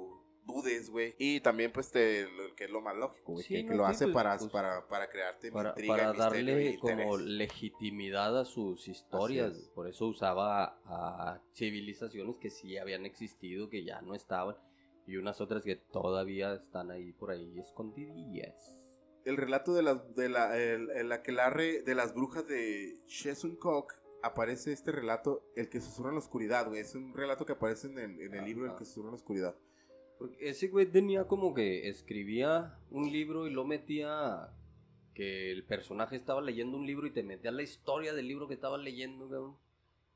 dudes, güey. Y también, pues, te, lo- que es lo más lógico, güey, Sí, que, que no, lo sí, hace pues, para, pues, para, para crearte para, intriga, para darle como legitimidad a sus historias. Por eso usaba a civilizaciones que sí habían existido, que ya no estaban, y unas otras que todavía están ahí por ahí escondidillas. El relato de las, de la, el, el aquelarre de las brujas de Shesunkok aparece este relato, el que susurra en la oscuridad, güey. Es un relato que aparece en el, en el libro, el que susurra en la oscuridad. Porque ese güey tenía como que escribía un libro y lo metía que el personaje estaba leyendo un libro y te metía la historia del libro que estaba leyendo, cabrón.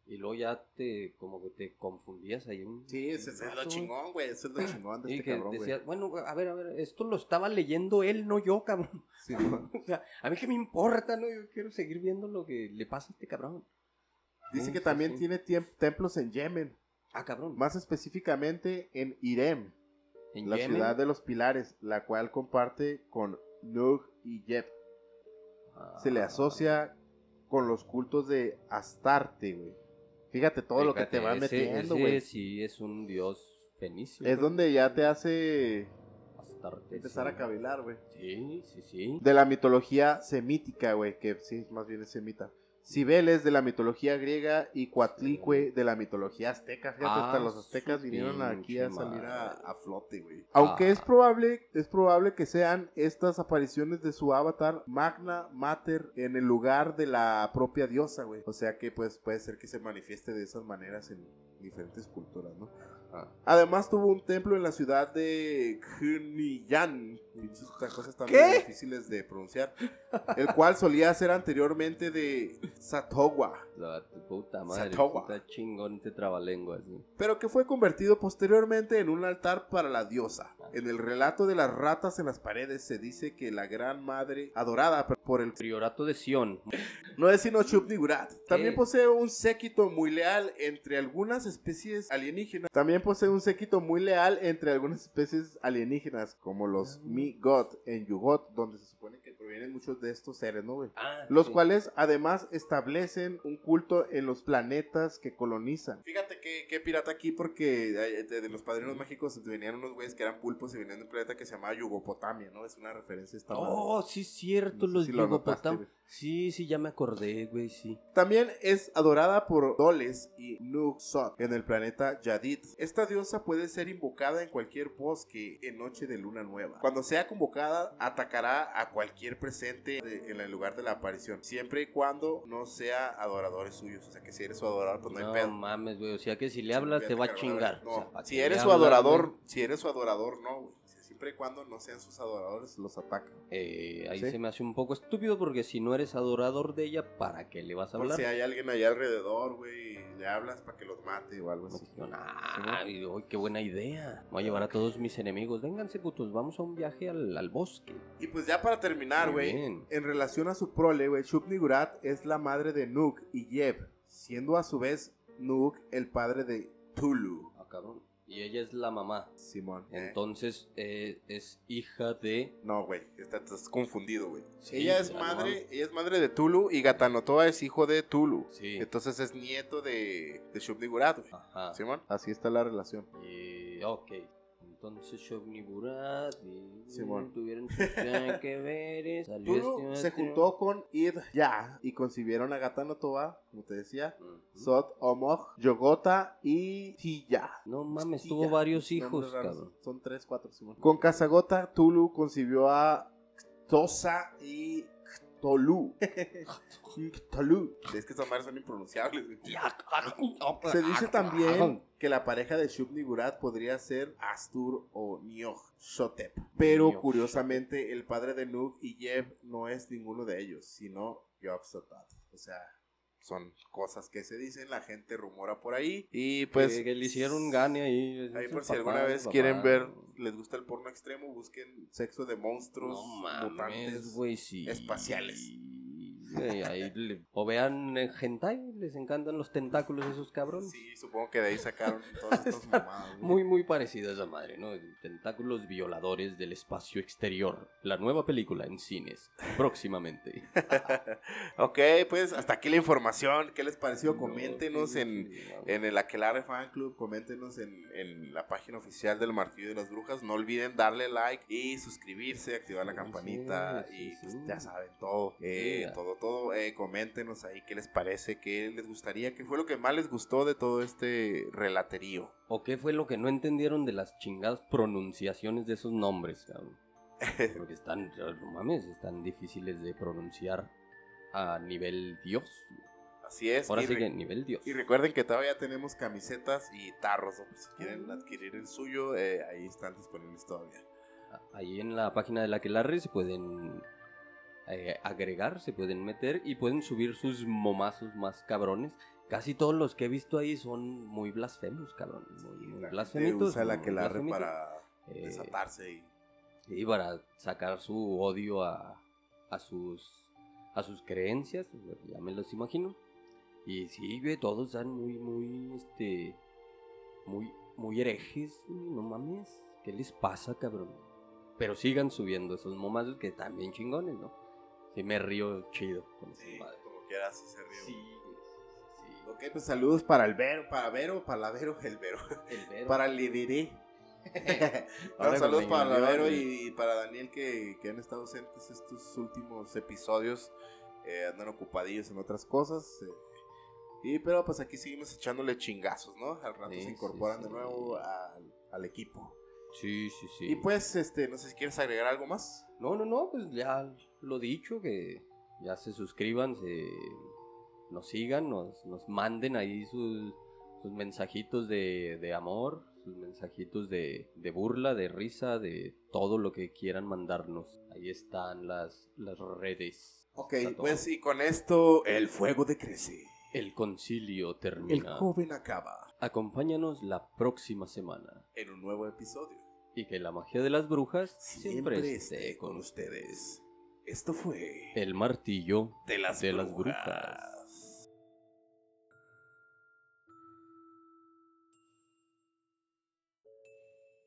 Y luego ya te, como que te confundías ahí un Sí, ese es lo chingón, güey. Ese es lo chingón de Y este que cabrón, güey. decías, bueno, a ver, a ver, esto lo estaba leyendo él, no yo, cabrón. Sí. O sea, a mí que me importa, ¿no? Yo quiero seguir viendo lo que le pasa a este cabrón. Dice Sí, que también sí. tiene templos en Yemen, Ah, cabrón. más específicamente en Irem, En la Yemen. ciudad de los pilares, la cual comparte con Nug y Yep. Se le Ah, asocia con los cultos de Astarte, güey. Fíjate todo lo que te va metiendo, güey. sí es un dios fenicio. Es donde ya te hace Astarte, empezar sí. a cavilar, güey. Sí, sí, sí. De la mitología semítica, güey, que sí, más bien es semita. Cibeles de la mitología griega y Coatlicue de la mitología azteca. Fíjate, Ah, hasta los su aztecas vinieron aquí a salir a, a flote, güey. Aunque Ah. es probable, es probable que sean estas apariciones de su avatar Magna Mater en el lugar de la propia diosa, güey. O sea que pues puede ser que se manifieste de esas maneras en diferentes culturas, ¿no? Ah. Además tuvo un templo en la ciudad de Kuniyan. Pinches cosas tan ¿Qué? difíciles de pronunciar. El cual solía ser anteriormente de Satowa. La puta madre, está chingón este trabalenguas. ¿sí? Pero que fue convertido posteriormente en un altar para la diosa. En el relato de las ratas en las paredes se dice que la gran madre, adorada por el Priorato de Sion. no es sino Shub-Niggurath. También ¿Qué? posee un séquito muy leal entre algunas especies alienígenas. También posee un séquito muy leal entre algunas especies alienígenas, como los Mi-God en Yugot, donde se supone que provienen muchos de estos seres, ¿no, güey? Ah, Los sí. cuales además establecen un culto en los planetas que colonizan. Fíjate que, que pirata aquí porque eh, de, de los padrinos mágicos venían unos güeyes que eran pulpos y venían de un planeta que se llamaba Yugopotamia, ¿no? Es una referencia a esta madre. Oh, sí, es cierto, No los si lo notaste, Yugopotam. güey. Sí, sí, ya me acordé, güey, sí. También es adorada por Doles y Nuxot en el planeta Yadid. Esta diosa puede ser invocada en cualquier bosque en noche de luna nueva. Cuando sea convocada, atacará a cualquier presente de- en el lugar de la aparición, siempre y cuando no sea adoradores suyos. O sea que si eres su adorador, pues no hay No pedo. mames, güey, o sea que si le hablas te va a chingar. No, O sea, ¿para si eres su adorador, güey? si eres su adorador, no, güey. Siempre y cuando no sean sus adoradores, los atacan. Eh, ahí Sí. se me hace un poco estúpido porque si no eres adorador de ella, ¿para qué le vas a Por hablar? si hay alguien allá alrededor, güey, y le hablas para que los mate o algo así. No, nah, uy, qué buena idea. Voy a llevar a todos mis enemigos. Vénganse, putos, vamos a un viaje al, al bosque. Y pues ya para terminar, güey, en relación a su prole, güey, Shub-Niggurath es la madre de Nuk y Yeb, siendo a su vez Nuk el padre de Tulu. Ah, cabrón. Y ella es la mamá. Simón. eh. Entonces eh, es hija de. No, güey, está- estás confundido, güey. Sí, ella es madre, ella es madre de Tulu y Gatanotoa es hijo de Tulu. Sí. Entonces es nieto de, de güey. Ajá. Simón. Así está la relación. Y, ok. Entonces Shobniburat y Simón. tuvieron sus nada que veres. Salió Tulu este se juntó con Id Ya y concibieron a Gatanotoa, como te decía, Ujú. Sot, Omog, Yogota y Tiya. No mames, tuvo varios hijos, cabrón. Son tres, cuatro, Simón. Con Casagota, Tulu concibió a Tosa y Tolu. Tolu. Es que esas madres son impronunciables. güey. Se dice también que la pareja de Shub-Niggurath podría ser Astur o Niog Shotep. Pero curiosamente el padre de Nug y Yeb no es ninguno de ellos, sino Yob Sotat. O sea, son cosas que se dicen, la gente rumora por ahí. Y pues... que, que le hicieron gane ahí. Ahí por si papá, alguna vez papá. quieren ver, les gusta el porno extremo, busquen sexo de monstruos, No mames, mutantes. sí. espaciales. Ahí le- o vean en hentai, les encantan los tentáculos de esos cabrones. Sí, supongo que de ahí sacaron todas estas mamadas. güey. Muy, muy parecida a esa madre, ¿no? Tentáculos violadores del espacio exterior. La nueva película en cines, próximamente. ok, pues hasta aquí la información. ¿Qué les pareció? No, Coméntenos en, no. en el Aquelarre Fan Club, coméntenos en, en la página oficial del Martillo de las Brujas. No olviden darle like y suscribirse, activar la campanita sí, y pues, ya saben todo. Eh, todo, todo. Eh, coméntenos ahí qué les parece, qué les gustaría, qué fue lo que más les gustó de todo este relaterío. ¿O qué fue lo que no entendieron de las chingadas pronunciaciones de esos nombres, cabrón? Porque están, no mames, están difíciles de pronunciar a nivel Dios. Así es. Ahora sí que nivel Dios. y recuerden que todavía tenemos camisetas y tarros. ¿no? Si quieren adquirir el suyo, eh, ahí están disponibles todavía. Ahí en la página de la que se pueden eh, agregar, se pueden meter y pueden subir sus momazos más cabrones. Casi todos los que he visto ahí son muy blasfemos, cabrón. Muy, muy blasfemitos. usa la que la para Eh, desatarse y Y para sacar su odio a, a sus a sus creencias, ya me los imagino. Y sí, güey, todos están muy, muy, este, muy, muy herejes, güey, no mames. ¿Qué les pasa, cabrón? Pero sigan subiendo esos momazos que bien chingones, ¿no? Sí me río chido con esa Sí, madre. como quieras se ríe. Sí. Ok, pues saludos para el Vero, para Vero, para la Vero, el Vero. El Vero. Para el Liriré. No, saludos para la Vero y, y para Daniel que, que han estado ausentes estos últimos episodios. eh, andan ocupadillos en otras cosas. eh, y pero pues aquí seguimos echándole chingazos, ¿no? Al rato Sí, se sí, incorporan sí. de nuevo al, al equipo. Sí, sí, sí. Y pues, este, no sé si quieres agregar algo más. No, no, no, pues ya lo dicho, que ya se suscriban, se nos sigan, nos, nos manden ahí sus, sus mensajitos de, de amor, sus mensajitos de, de burla, de risa, de todo lo que quieran mandarnos. Ahí están las, las redes. Ok, pues y con esto el fuego decrece. El concilio El termina. joven acaba Acompáñanos la próxima semana. en un nuevo episodio. Y que la magia de las brujas Siempre, siempre, esté con ustedes. Esto fue El martillo de las, de las brujas. brujas.